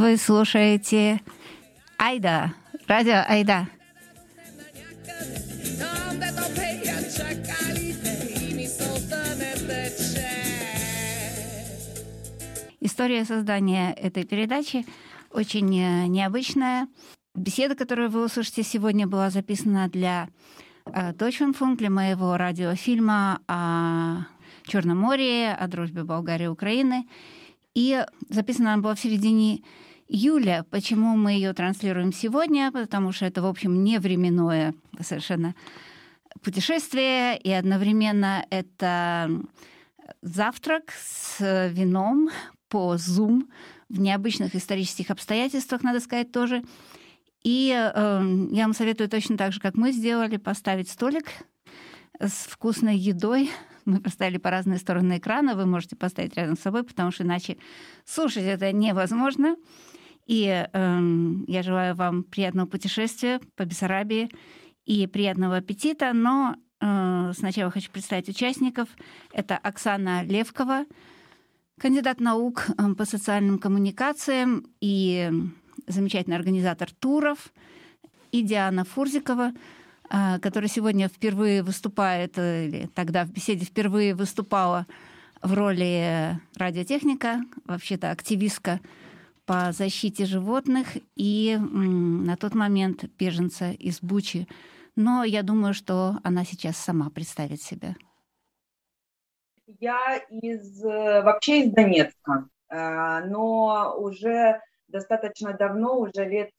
Вы слушаете Айда, радио Айда. История создания этой передачи очень э, необычная. Беседа, которую вы услышите сегодня, была записана для Deutschlandfunk, э, для моего радиофильма о Черном море, о дружбе Болгарии и Украины. И записана она была в середине июля. Почему мы ее транслируем сегодня? Потому что это, в общем, не временное совершенно путешествие, и одновременно это завтрак с вином по Zoom в необычных исторических обстоятельствах, надо сказать, тоже. И э, я вам советую точно так же, как мы сделали, поставить столик с вкусной едой. Мы поставили по разные стороны экрана, вы можете поставить рядом с собой, потому что иначе слушать это невозможно. И э, я желаю вам приятного путешествия по Бессарабии и приятного аппетита. Но э, сначала хочу представить участников. Это Оксана Левкова, кандидат наук э, по социальным коммуникациям и замечательный организатор туров, и Диана Фурзикова, э, которая сегодня впервые выступает, э, или тогда в беседе впервые выступала в роли радиотехника, вообще-то активистка по защите животных и на тот момент беженца из Бучи. Но я думаю, что она сейчас сама представит себя. Я из, э, вообще из Донецка, э, но уже достаточно давно, уже лет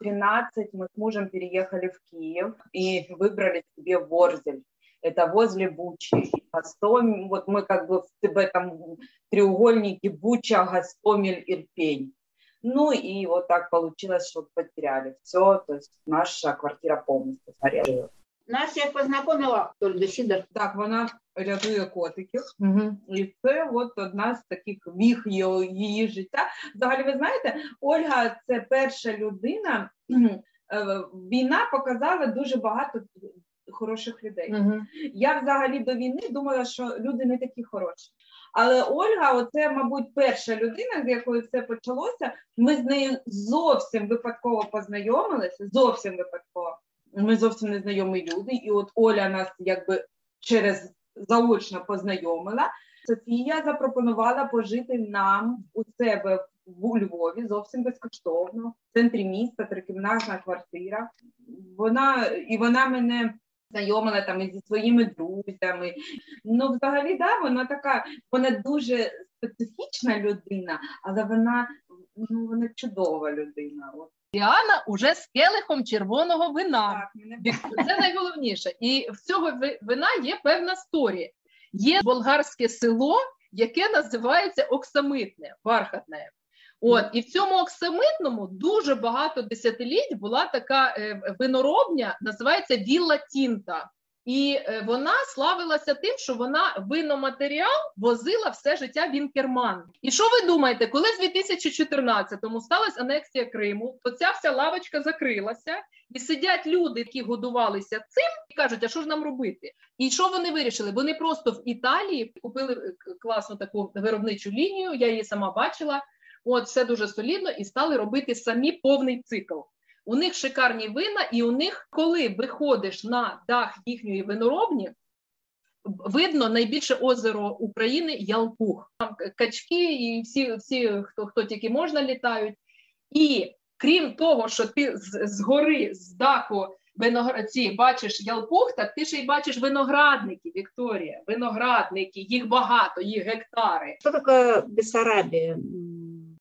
13, э, мы с мужем переехали в Киев и выбрали себе Ворзель. Это возле Бучи. Гастомель, вот мы как бы в этом треугольнике Буча, Гастомель, Ирпень. Ну и вот так получилось, что потеряли все, то есть наша квартира полностью сгорела. Нас як познайомила Ольга Сідор. Так, вона рятує котиків, угу. і це от одна з таких віх її, її життя. Взагалі, ви знаєте, Ольга це перша людина. Е, війна показала дуже багато хороших людей. Угу. Я взагалі до війни думала, що люди не такі хороші. Але Ольга, оце, мабуть, перша людина, з якою це почалося. Ми з нею зовсім випадково познайомилися, зовсім випадково. Ми зовсім незнайомі люди, і от Оля нас якби через заочно познайомила. Софія запропонувала пожити нам у себе у Львові зовсім безкоштовно, в центрі міста, трикімнатна квартира. Вона і вона мене знайомила там зі своїми друзями. Ну, взагалі, да, вона така, вона дуже специфічна людина, але вона ну, вона чудова людина. От. Діана уже з келихом червоного вина. Так, Це найголовніше. І в цього вина є певна сторія. Є болгарське село, яке називається Оксамитне, Бархатне. От і в цьому оксамитному дуже багато десятиліть була така е, виноробня, називається Вілла Тінта. І е, вона славилася тим, що вона виноматеріал возила все життя в Інкерман. І що ви думаєте, коли в 2014-му сталася анексія Криму, то ця вся лавочка закрилася, і сидять люди, які годувалися цим, і кажуть, а що ж нам робити? І що вони вирішили? Вони просто в Італії купили е, класну таку виробничу лінію. Я її сама бачила. От все дуже солідно, і стали робити самі повний цикл. У них шикарні вина, і у них, коли виходиш на дах їхньої виноробні, видно найбільше озеро України Ялпух. Там качки і всі, всі хто хто тільки можна, літають. І крім того, що ти з, гори, з даху виноградці бачиш ялпух, так ти ще й бачиш виноградники, Вікторія. Виноградники, їх багато, їх гектари. Що таке Бессарабія?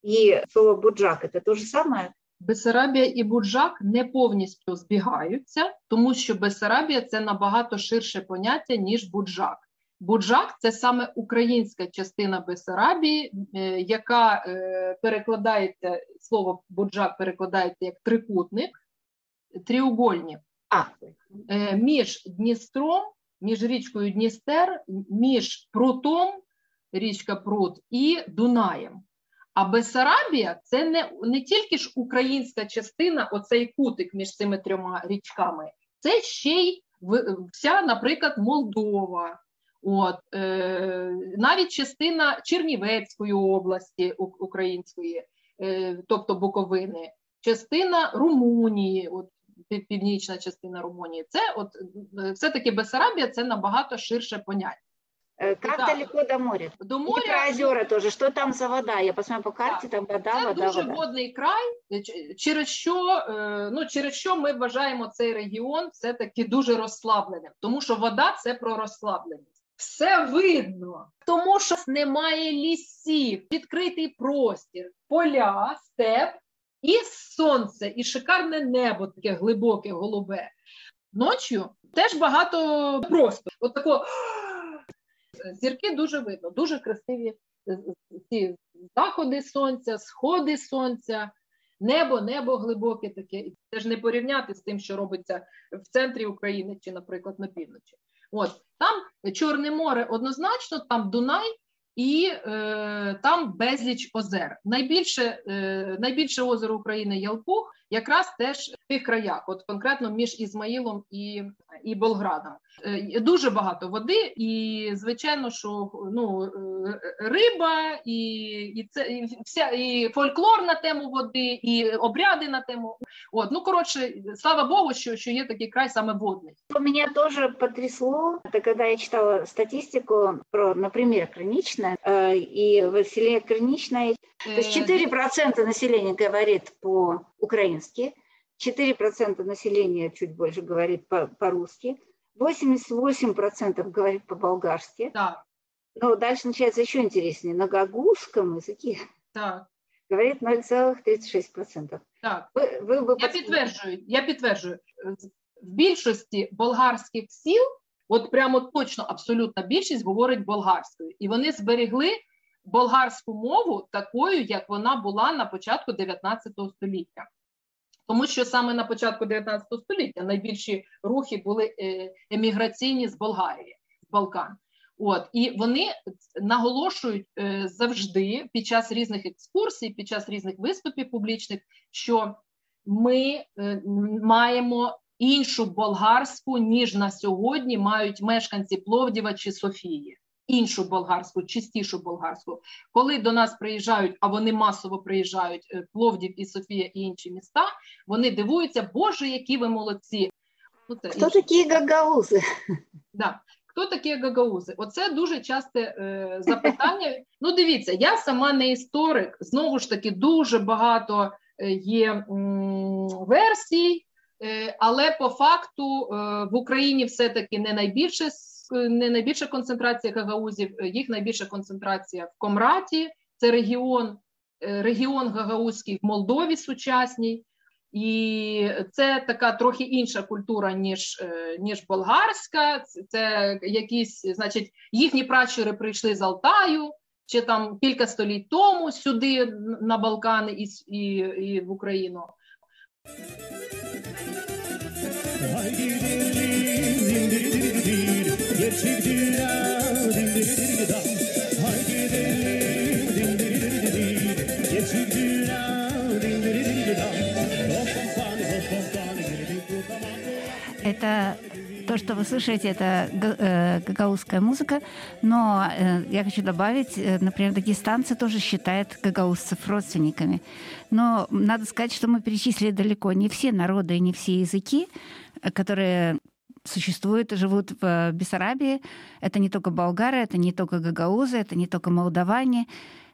І слово буджак це те ж саме? Бесарабія і Буджак не повністю збігаються, тому що Бесарабія це набагато ширше поняття, ніж Буджак. Буджак це саме українська частина Бесарабії, е, яка е, перекладається слово буджак перекладається як трикутник, тріугольник. А е, між Дністром, між річкою Дністер, між прутом, річка Прут і Дунаєм. А Бесарабія це не не тільки ж українська частина, оцей кутик між цими трьома річками, це ще й вся, наприклад, Молдова, от, е, навіть частина Чернівецької області української, тобто Буковини, частина Румунії, от північна частина Румунії. Це от все-таки Бессарабія це набагато ширше поняття. Как да. далеко до моря? До моря. И про озера тоже. Что там за вода? Я посмотрю по карті, да. там вода, це вода, дуже вода. водний край, через що, ну, через що ми вважаємо цей регіон все-таки дуже розслабленим, тому що вода це про розслабленість. Все видно, тому що немає лісів, відкритий простір, поля, степ і сонце, і шикарне небо, таке глибоке, голубе. Ночі теж багато просто. От такого зірки дуже видно, дуже красиві ці заходи сонця, сходи сонця, небо, небо глибоке таке. І це ж не порівняти з тим, що робиться в центрі України чи, наприклад, на півночі. От там Чорне море однозначно, там Дунай. І е, там безліч озер. Найбільше е, найбільше озеро України Ялпух, якраз теж в тих краях, от конкретно між Ізмаїлом і і Болградом. Е, дуже багато води, і звичайно, що ну е, риба, і і це і вся і фольклор на тему води, і обряди на тему. От ну коротше, слава Богу, що що є такий край саме водний. Меня тоже потрясло, это когда я читала статистику про, например, Криничное, э, и в селе Криничное, то есть 4% населения говорит по-украински, 4% населения чуть больше говорит по-русски, 88% говорит по-болгарски. Да. Но дальше начинается еще интереснее. На гагузском языке да. говорит 0,36%. Так. Ви, ви, ви я підтверджую, я підтверджую. В більшості болгарських сіл, от прямо точно абсолютна більшість говорить болгарською. І вони зберегли болгарську мову такою, як вона була на початку 19 століття. Тому що саме на початку 19 століття найбільші рухи були еміграційні з Болгарії, з Балкан. От і вони наголошують е, завжди під час різних екскурсій, під час різних виступів публічних, що ми е, маємо іншу болгарську, ніж на сьогодні мають мешканці Пловдіва чи Софії. Іншу болгарську, чистішу болгарську, коли до нас приїжджають, а вони масово приїжджають е, Пловдів і Софія і інші міста. Вони дивуються, Боже, які ви молодці! Ну, це Хто такі гагаузи? Да. Хто такі гагаузи? Оце дуже часте е, запитання. Ну, дивіться, я сама не історик. Знову ж таки, дуже багато е, є м, версій, е, але по факту в Україні все-таки не найбільше не найбільша концентрація гагаузів, їх найбільша концентрація в Комраті, це регіон, е, регіон Гагаузький в Молдові сучасній. І це така трохи інша культура, ніж е, ніж болгарська. Це якісь, значить, їхні пращури прийшли з Алтаю чи там кілька століть тому сюди на Балкани і, і, і в Україну. Это то, что вы слышите, это э, гагаузская музыка, но э, я хочу добавить, э, например, дагестанцы тоже считают гагаузцев родственниками. Но надо сказать, что мы перечислили далеко не все народы и не все языки, которые существуют и живут в Бессарабии. Это не только болгары, это не только гагаузы, это не только молдаване,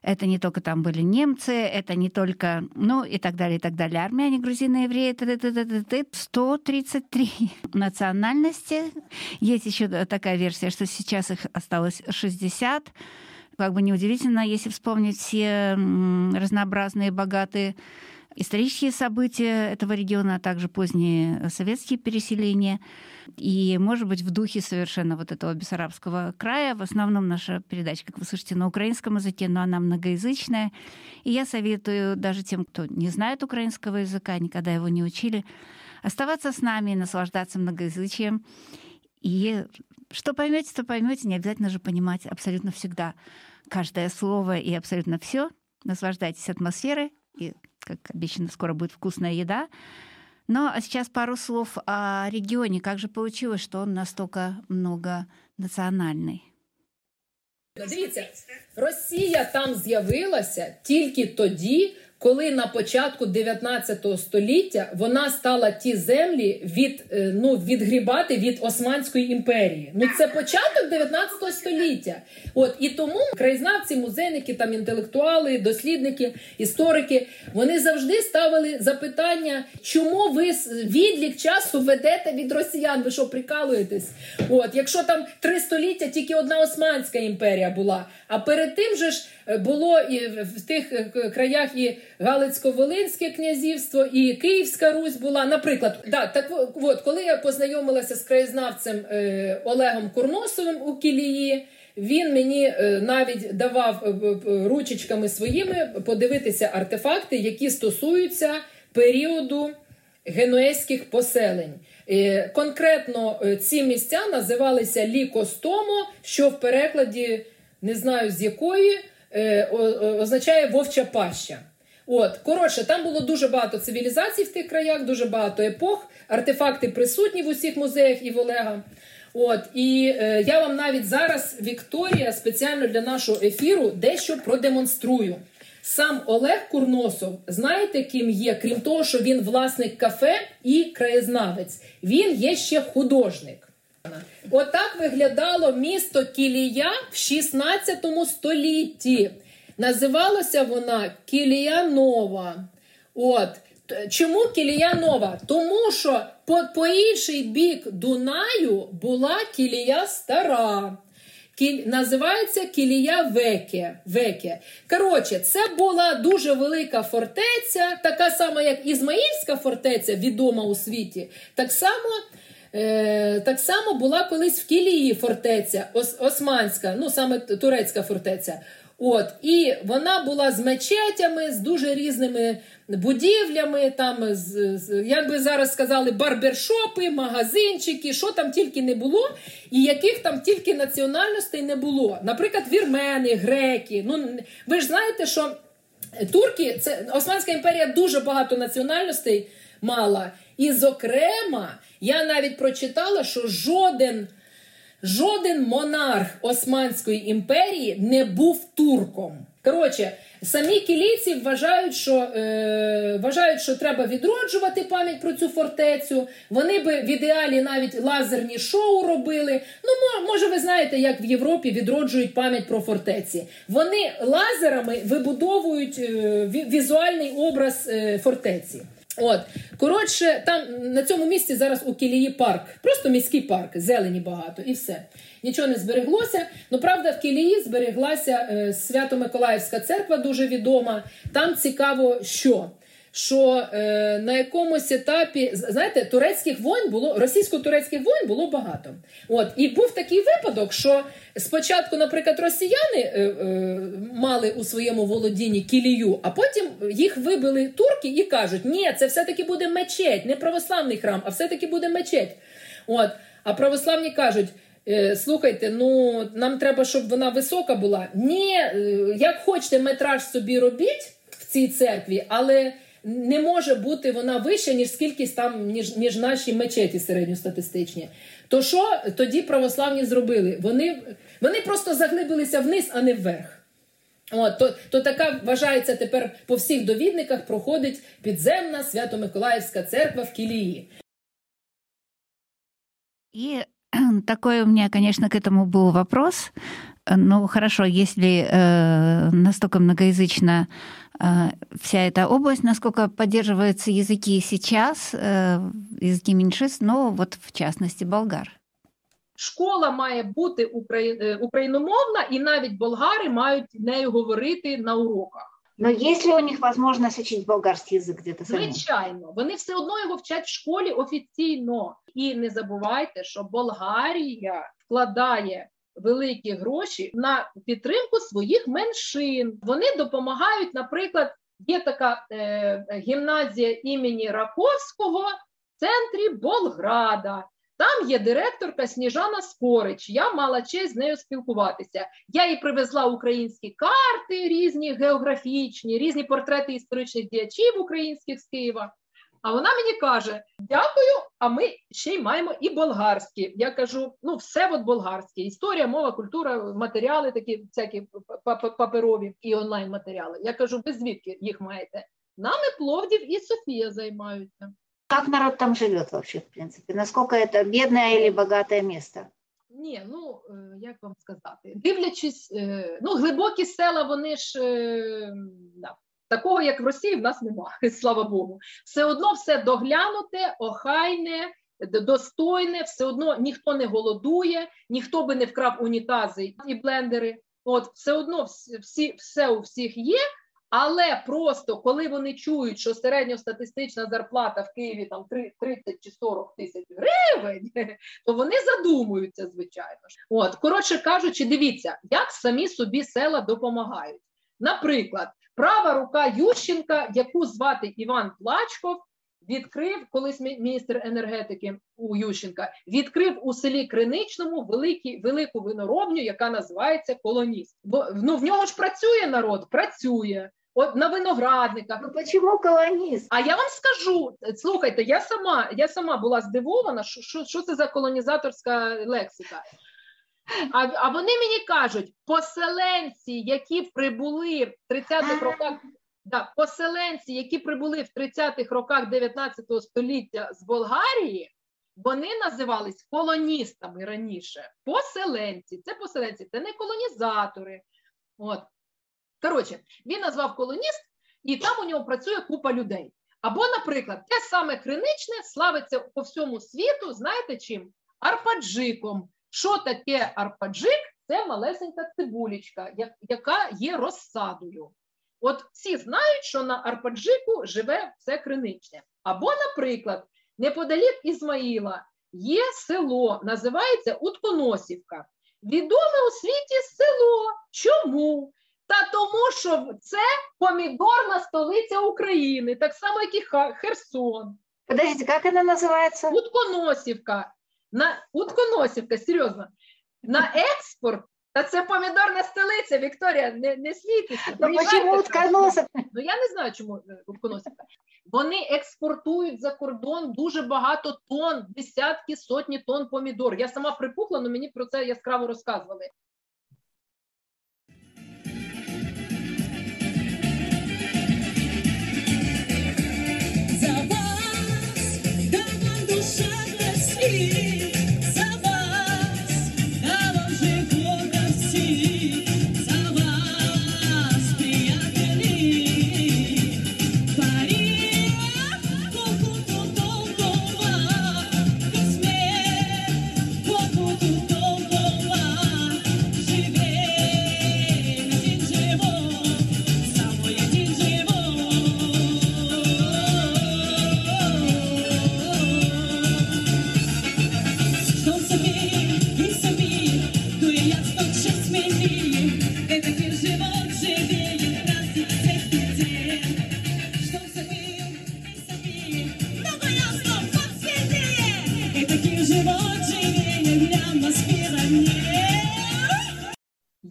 это не только там были немцы, это не только, ну и так далее, и так далее. Армяне, грузины, евреи, -т -т -т -т, 133 национальности. Есть еще такая версия, что сейчас их осталось 60. Как бы неудивительно, если вспомнить все разнообразные, богатые исторические события этого региона, а также поздние советские переселения. И, может быть, в духе совершенно вот этого бессарабского края. В основном наша передача, как вы слышите, на украинском языке, но она многоязычная. И я советую даже тем, кто не знает украинского языка, никогда его не учили, оставаться с нами и наслаждаться многоязычием. И что поймете, то поймете, не обязательно же понимать абсолютно всегда каждое слово и абсолютно все. Наслаждайтесь атмосферой и как обещано, скоро будет вкусная еда. Но сейчас пару слов о регионе. Как же получилось, что он настолько многонаціональний? Дивіться, Росія там з'явилася тільки тоді, коли на початку 19 століття вона стала ті землі від е, ну відгрібати від Османської імперії. Ну це початок 19 століття. От і тому краєзнавці, музейники, там інтелектуали, дослідники, історики вони завжди ставили запитання, чому ви відлік часу ведете від росіян? Ви що прикалуєтесь? От якщо там три століття тільки одна Османська імперія була, а перед тим же ж було і в тих е, краях і Галицько-Волинське князівство, і Київська Русь була. Наприклад, да, так от, коли я познайомилася з краєзнавцем е, Олегом Курносовим у Кілії. Він мені е, навіть давав ручечками своїми подивитися артефакти, які стосуються періоду генуезьких поселень. Конкретно ці місця називалися Лікостомо, що в перекладі не знаю з якої означає вовча паща. От, коротше, там було дуже багато цивілізацій в тих краях, дуже багато епох. Артефакти присутні в усіх музеях і в Олега. От і е, я вам навіть зараз, Вікторія, спеціально для нашого ефіру дещо продемонструю. Сам Олег Курносов, знаєте, ким є, крім того, що він власник кафе і краєзнавець. Він є ще художник. Отак виглядало місто Кілія в 16 столітті. Називалася вона Кілія Нова. От. Чому Кілія Нова? Тому що по, по інший бік Дунаю була Кілія Стара. Кіль, називається Кілія Веке. Веке. Коротше, це була дуже велика фортеця, така сама, як Ізмаїльська фортеця, відома у світі. Так само е, так само була колись в Кілії фортеця, ос, Османська, ну саме турецька фортеця. От, І вона була з мечетями, з дуже різними будівлями, там, з, з, як би зараз сказали, барбершопи, магазинчики, що там тільки не було, і яких там тільки національностей не було. Наприклад, вірмени, греки. Ну, Ви ж знаєте, що турки, це Османська імперія дуже багато національностей мала. І, зокрема, я навіть прочитала, що жоден. Жоден монарх Османської імперії не був турком. Коротше, самі кілійці вважають, що е, вважають, що треба відроджувати пам'ять про цю фортецю. Вони би в ідеалі навіть лазерні шоу робили. Ну, може, ви знаєте, як в Європі відроджують пам'ять про фортеці. Вони лазерами вибудовують е, візуальний образ е, фортеці. От, коротше, там на цьому місці зараз у Кілії парк, просто міський парк, зелені багато і все. Нічого не збереглося. Ну, правда, в Кілії збереглася е, Свято-Миколаївська церква, дуже відома. Там цікаво, що що е, на якомусь етапі знаєте, турецьких воїн було російсько-турецьких воїн було багато. От і був такий випадок, що спочатку, наприклад, росіяни е, е, мали у своєму володінні кілію, а потім їх вибили турки і кажуть: ні, це все-таки буде мечеть, не православний храм, а все-таки буде мечеть. От, а православні кажуть. «Е, слухайте, ну нам треба, щоб вона висока була. Ні, е, як хочете, метраж собі робіть в цій церкві, але не може бути вона вища, ніж скільки там, ніж ніж наші мечеті середньостатистичні. То що тоді православні зробили? Вони вони просто заглибилися вниз, а не вверх. От, То то така вважається тепер по всіх довідниках проходить підземна Свято-Миколаївська церква в Кілії. И такой у меня, конечно, к этому был вопрос. Ну, хорошо, если э, настолько многоязычно э, вся эта область, насколько поддерживаются языки сейчас, э, языки меньшинств, но вот в частности болгар. Школа має бути україномовна, і навіть болгари мають нею говорити на уроках. Но есть ли у них возможность учить болгарський язик где-то самі? Звичайно, вони все одно його вчать в школі офіційно. І не забувайте, що Болгарія вкладає великі гроші на підтримку своїх меншин. Вони допомагають, наприклад, є така е, гімназія імені Раковського в центрі Болграда. Там є директорка Сніжана Скорич. Я мала честь з нею спілкуватися. Я їй привезла українські карти, різні географічні, різні портрети історичних діячів українських з Києва. А вона мені каже: Дякую, а ми ще й маємо і болгарські. Я кажу: ну, все от болгарське. Історія, мова, культура, матеріали такі всякі паперові і онлайн матеріали. Я кажу, ви звідки їх маєте? Нами Пловдів і Софія займаються. Как народ там живет вообще, в принципе? Насколько это бедное или богатое место? Ні, ну е, як вам сказати, дивлячись, е, ну глибокі села, вони ж е, да, такого, як в Росії, в нас немає, слава Богу. Все одно все доглянуте, охайне, достойне, все одно ніхто не голодує, ніхто би не вкрав унітази і блендери. От все одно всі, все у всіх є. Але просто коли вони чують, що середньостатистична зарплата в Києві там 30 чи 40 тисяч гривень, то вони задумуються, звичайно. От, коротше кажучи, дивіться, як самі собі села допомагають. Наприклад, права рука Ющенка, яку звати Іван Плачков, відкрив колись міністр енергетики у Ющенка, відкрив у селі Криничному великі, велику виноробню, яка називається Колоніст. Бо ну в нього ж працює народ, працює. От на виноградниках. Ну почему колоніст? А я вам скажу: слухайте, я сама я сама була здивована, що що, що це за колонізаторська лексика. А а вони мені кажуть, поселенці, які прибули в 30-х роках, да, поселенці, які прибули в 30-х роках 19 століття з Болгарії, вони називались колоністами раніше. Поселенці, це поселенці, це не колонізатори. От. Коротше, він назвав колоніст, і там у нього працює купа людей. Або, наприклад, те саме криничне славиться по всьому світу, знаєте чим? Арпаджиком. Що таке арпаджик? Це малесенька цибулечка, яка є розсадою. От всі знають, що на арпаджику живе все криничне. Або, наприклад, неподалік Ізмаїла є село, називається Утконосівка. Відоме у світі село. Чому? Та тому, що це помідорна столиця України, так само, як і Херсон. Подождите, як вона називається? Утконосівка. На Утконосівка, серйозно. На експорт, та це помідорна столиця, Вікторія, не не смійтеся. Ну, чому утконосівка? Ну я не знаю, чому е, Утконосівка. Вони експортують за кордон дуже багато тонн, десятки, сотні тонн помідор. Я сама припухла, але мені про це яскраво розказували.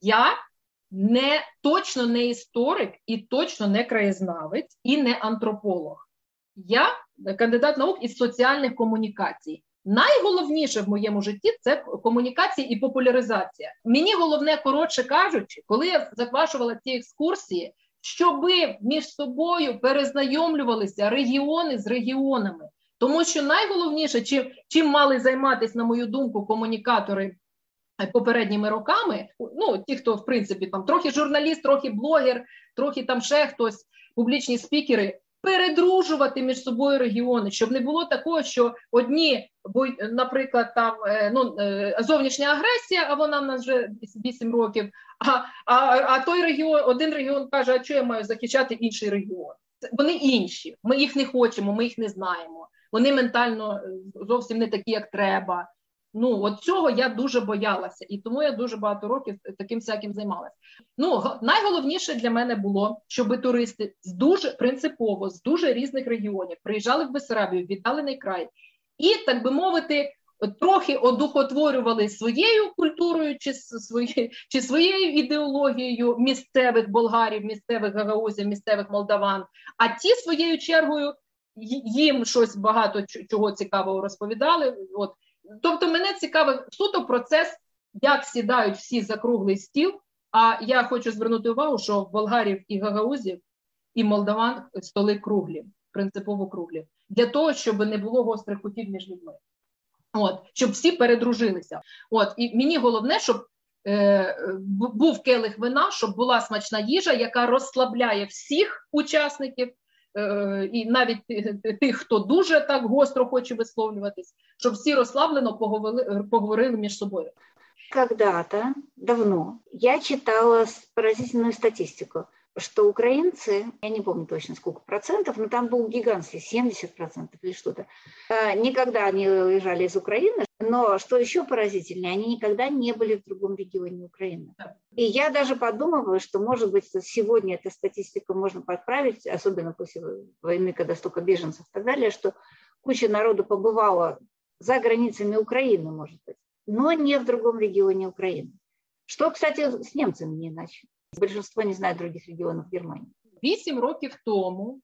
Я не точно не історик і точно не краєзнавець і не антрополог. Я кандидат наук із соціальних комунікацій. Найголовніше в моєму житті це комунікація і популяризація. Мені головне, коротше кажучи, коли я заквашувала ці екскурсії, щоби між собою перезнайомлювалися регіони з регіонами. Тому що найголовніше, чим чим мали займатися, на мою думку, комунікатори попередніми роками, ну ті, хто в принципі там трохи журналіст, трохи блогер, трохи там ще хтось, публічні спікери, передружувати між собою регіони, щоб не було такого, що одні, наприклад, там е, ну е, зовнішня агресія, а вона в нас вже 8 років. А а, а той регіон, один регіон каже, а що я маю захищати інший регіон? Вони інші. Ми їх не хочемо, ми їх не знаємо. Вони ментально е, зовсім не такі, як треба. Ну, от цього я дуже боялася, і тому я дуже багато років таким всяким займалася. Ну, найголовніше для мене було, щоб туристи з дуже принципово з дуже різних регіонів приїжджали в Бесарабію, віддалений край, і так би мовити, трохи одухотворювали своєю культурою чи своє, чи своєю ідеологією місцевих болгарів, місцевих гагаузів, місцевих молдаван, а ті своєю чергою їм щось багато чого цікавого розповідали. От. Тобто, мене цікавий суто процес, як сідають всі за круглий стіл. А я хочу звернути увагу, що в болгарів і гагаузів і молдаван столи круглі, принципово круглі, для того, щоб не було гострих кутів між людьми. От, щоб всі передружилися. От, і мені головне, щоб е, був келих вина, щоб була смачна їжа, яка розслабляє всіх учасників, і навіть тих, хто дуже так гостро хоче висловлюватись, щоб всі розслаблено поговорили, поговорили між собою. Когда-то давно я читала поразительную статистику что украинцы, я не помню точно сколько процентов, но там был гигантский, 70 процентов или что-то, а, никогда не уезжали из Украины, но что еще поразительнее, они никогда не были в другом регионе Украины. И я даже подумываю, что, может быть, сегодня эту статистику можно подправить, особенно после войны, когда столько беженцев и так далее, что куча народу побывала за границами Украины, может быть, но не в другом регионе Украины. Что, кстати, с немцами не иначе. Большинство не знає других регіонів Германії. Вісім років тому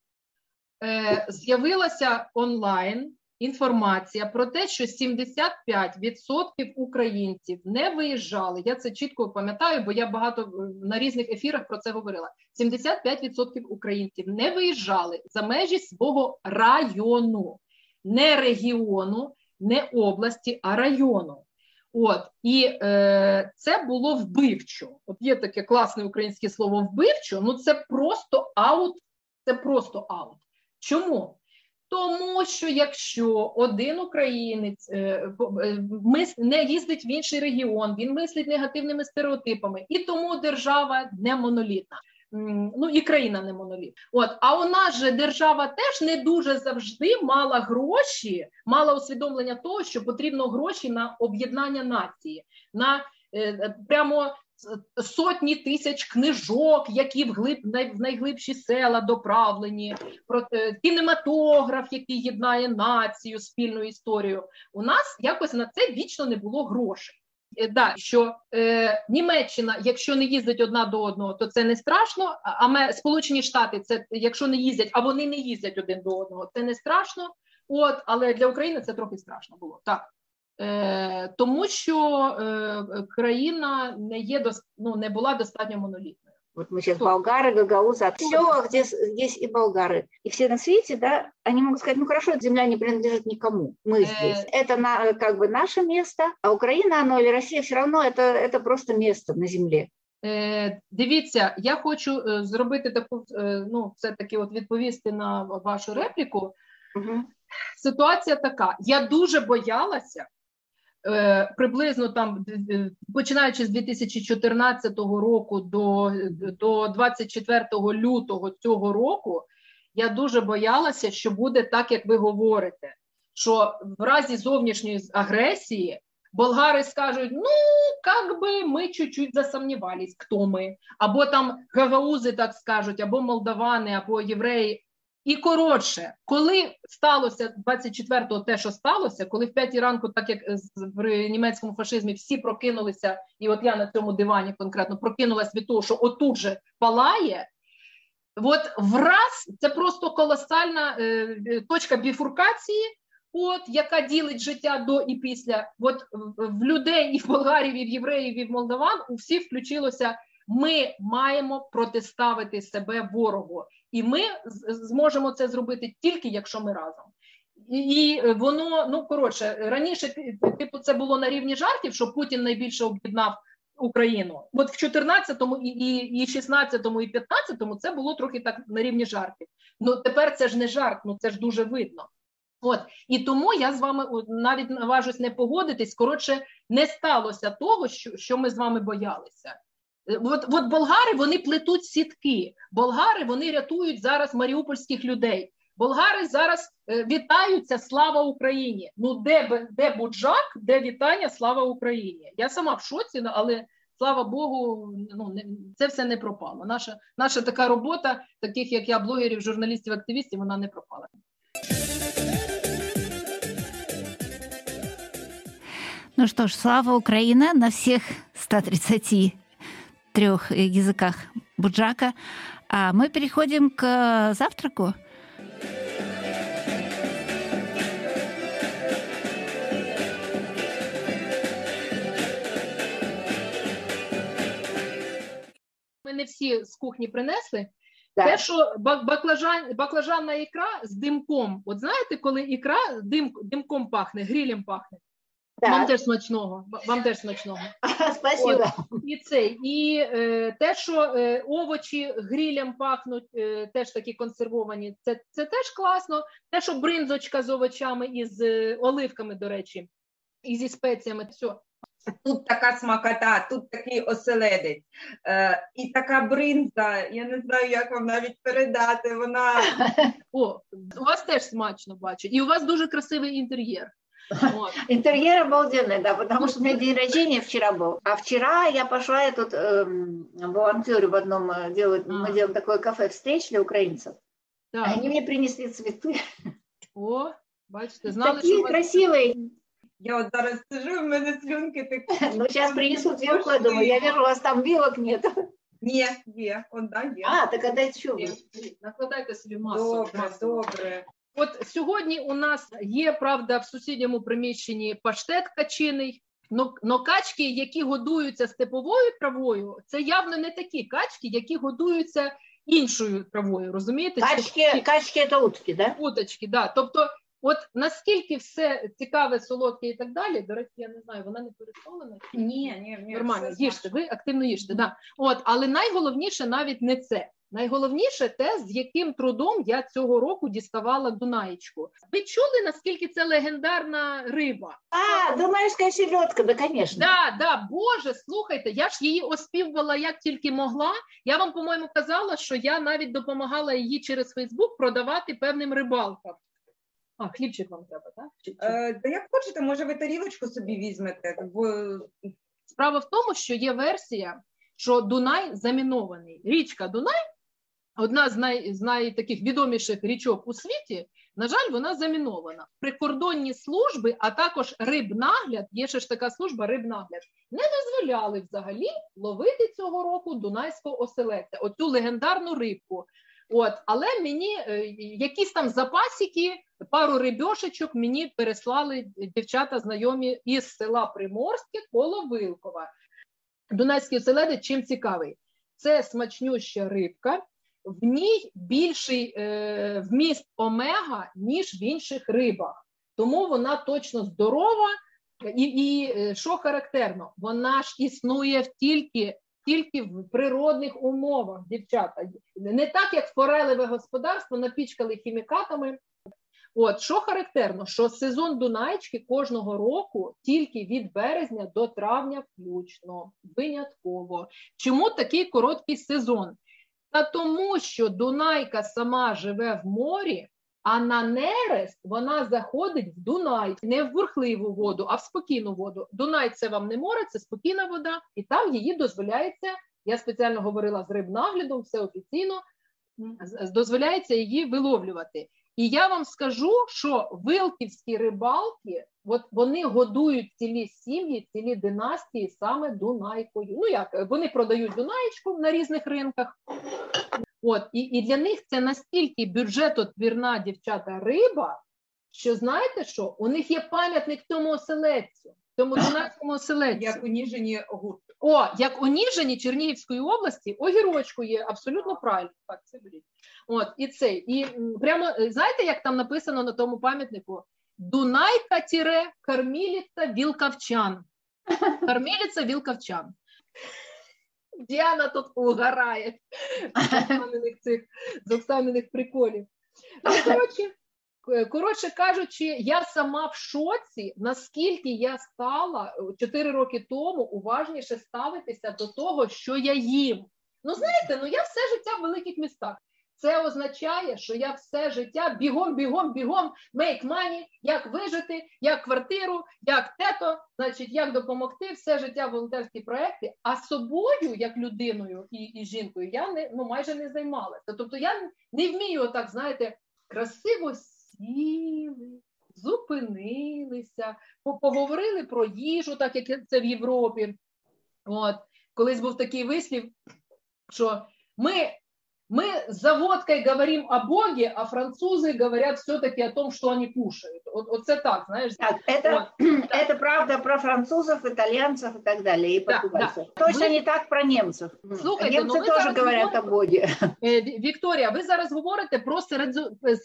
е, з'явилася онлайн інформація про те, що 75% українців не виїжджали. Я це чітко пам'ятаю, бо я багато е, на різних ефірах про це говорила. 75% українців не виїжджали за межі свого району, не регіону, не області, а району. От і е, це було вбивчо. От є таке класне українське слово вбивчо. Ну це просто аут. Це просто аут. Чому? Тому що якщо один українець е, е мис, не їздить в інший регіон, він мислить негативними стереотипами, і тому держава не монолітна ну і країна не моноліт. От а у нас же держава теж не дуже завжди мала гроші, мала усвідомлення того, що потрібно гроші на об'єднання нації, на е, прямо сотні тисяч книжок, які вглиб в найглибші села доправлені, про е, кінематограф, який єднає націю, спільну історію. У нас якось на це вічно не було грошей. Е, да, що е, Німеччина, якщо не їздить одна до одного, то це не страшно. А ми Сполучені Штати, це якщо не їздять, а вони не їздять один до одного, це не страшно. От, але для України це трохи страшно було так. Е, Тому що е, країна не є ну, не була достатньо монолітною. Вот мы сейчас Что? болгары, гагаузы, все, где здесь и болгары. И все на свете, да, они могут сказать, ну хорошо, эта земля не принадлежит никому, мы э. здесь. Это на, как бы наше место, а Украина, оно или Россия, все равно это, это просто место на земле. Е, Дивіться, я хочу е, зробити таку, е, ну, все таки от відповісти на вашу репліку. Угу. Ситуація така: я дуже боялася, Е, приблизно там починаючи з 2014 року до до 24 лютого цього року, я дуже боялася, що буде так, як ви говорите, що в разі зовнішньої агресії болгари скажуть: ну, як би ми чуть-чуть засумнівались, хто ми, або там гагаузи так скажуть, або молдавани, або євреї. І коротше, коли сталося 24-го те, що сталося, коли в п'ятій ранку, так як в німецькому фашизмі всі прокинулися, і от я на цьому дивані конкретно прокинулася від того, що отут же палає, от враз це просто колосальна е, точка біфуркації, от яка ділить життя до і після. От в людей і в болгарів, і в євреїв, і в молдаван у всіх включилося. Ми маємо протиставити себе ворогу. І ми зможемо це зробити тільки якщо ми разом. І воно ну коротше раніше типу це було на рівні жартів, що Путін найбільше об'єднав Україну. От в 14-му і і, і 16-му, і 15-му це було трохи так на рівні жартів. Ну тепер це ж не жарт, ну це ж дуже видно. От і тому я з вами навіть наважусь не погодитись. Коротше, не сталося того, що, що ми з вами боялися. От от болгари вони плетуть сітки. Болгари вони рятують зараз маріупольських людей. Болгари зараз е, вітаються слава Україні. Ну де де буджак, де вітання, слава Україні. Я сама в шоці, але слава Богу, ну не це все не пропало. Наша наша така робота, таких як я, блогерів, журналістів, активістів, вона не пропала. Ну что ж, слава Украина на всех 130 трех языках Буджака. А мы переходим к завтраку. Ми не всі з кухні принесли. Так. Те, що баклажан, баклажанна ікра з димком. От знаєте, коли ікра дим, димком пахне, грілем пахне. Так. Вам теж смачного. Вам теж смачного. Спасибо. І цей, і е, те, що е, овочі грілем пахнуть, е, теж такі консервовані, це це теж класно. Те, що бринзочка з овочами і з е, оливками, до речі, і зі спеціями, все. Тут така смакота, тут такий оселедець, е, і така бринза. Я не знаю, як вам навіть передати. Вона О, у вас теж смачно бачу, і у вас дуже красивий інтер'єр. Вот. Интерьер обалденный, да, потому что у меня день рождения вчера был. А вчера я пошла, я тут эм, волонтерю в одном э, делают, а. мы делаем такое кафе встреч для украинцев. Да. Они мне принесли цветы. О, бачите, знали, Такие що красивые. Я вот зараз сижу, у меня слюнки такі. Ну, сейчас принесут вилку, я думаю, я вижу, у вас там вилок нет. Ні, є, он да, є. А, так а дайте що Накладайте собі масу. Добре, добре. От сьогодні у нас є правда в сусідньому приміщенні паштет качиний. Но качки, які годуються степовою травою, це явно не такі качки, які годуються іншою травою. Розумієте? Качки, качки це утки, да? Уточки, да. Тобто, от наскільки все цікаве, солодке і так далі. До речі, я не знаю, вона не пересолена? Ні, ні, ні. Нормально, їжте, ви активно їжте. Да. От, але найголовніше навіть не це. Найголовніше те, з яким трудом я цього року діставала Дунаєчку. Ви чули, наскільки це легендарна риба? А, Дунаївська сільотка, да, звісно. Да, да, Боже, слухайте, я ж її оспівувала як тільки могла. Я вам, по-моєму, казала, що я навіть допомагала її через Фейсбук продавати певним рибалкам. А, хлібчик вам треба, так? Е, Та як хочете, може, ви тарілочку собі візьмете? Бо... Справа в тому, що є версія, що Дунай замінований. Річка Дунай одна з най, з найтаких відоміших річок у світі, на жаль, вона замінована. Прикордонні служби, а також рибнагляд, є ще ж така служба рибнагляд, не дозволяли взагалі ловити цього року дунайського оселедця, оцю легендарну рибку. От, Але мені е, якісь там запасики, пару рибьошечок мені переслали дівчата знайомі із села Приморське коло Вилкова. Дунайський оселедець чим цікавий? Це смачнюща рибка, в ній більший е, вміст омега, ніж в інших рибах. Тому вона точно здорова. І і е, що характерно, вона ж існує тільки тільки в природних умовах, дівчата. Не так, як форелеве господарство напічкали хімікатами. От що характерно, що сезон Дунаєчки кожного року тільки від березня до травня включно, винятково. Чому такий короткий сезон? Та тому, що Дунайка сама живе в морі, а на нерест вона заходить в Дунай, не в бурхливу воду, а в спокійну воду. Дунай це вам не море, це спокійна вода, і там її дозволяється. Я спеціально говорила з рибнаглядом, все офіційно дозволяється її виловлювати. І я вам скажу, що вилківські рибалки, от вони годують цілі сім'ї, цілі династії саме Дунайкою. Ну як вони продають Дунаєчку на різних ринках. От і і для них це настільки бюджетотвірна дівчата риба, що знаєте що? У них є пам'ятник цьому оселедцю, цьому дунайському оселедцю. Як у Ніжині огурчик. О, як у Ніжині Чернігівської області, огірочку є абсолютно правильно. Так, це. От і це. І прямо знаєте, як там написано на тому пам'ятнику? Дунайка тіре корміліця вілкавчан. Корміліця вілкавчан. Діана тут угорає з цих з Оксаниних приколів. Ну, коротше, коротше кажучи, я сама в шоці, наскільки я стала 4 роки тому уважніше ставитися до того, що я їм. Ну, знаєте, ну я все життя в великих містах. Це означає, що я все життя бігом, бігом, бігом make money, як вижити, як квартиру, як тето, значить, як допомогти, все життя волонтерські проекти. А собою, як людиною і і жінкою, я не ну майже не займалася. Тобто я не вмію отак, знаєте, красиво сіли, зупинилися, поговорили про їжу, так як це в Європі. От колись був такий вислів, що ми Мы за водкой говорим о Боге, а французы говорят все-таки о том, что они кушают. Вот, вот это так, знаешь. Так, это, вот, это правда про французов, итальянцев и так далее, и португальцев. Да, да. Точно Вы... не так про немцев. Слухайте, Немцы ну тоже говорят говорите, о Боге. Вікторія, ви зараз говорите про серед,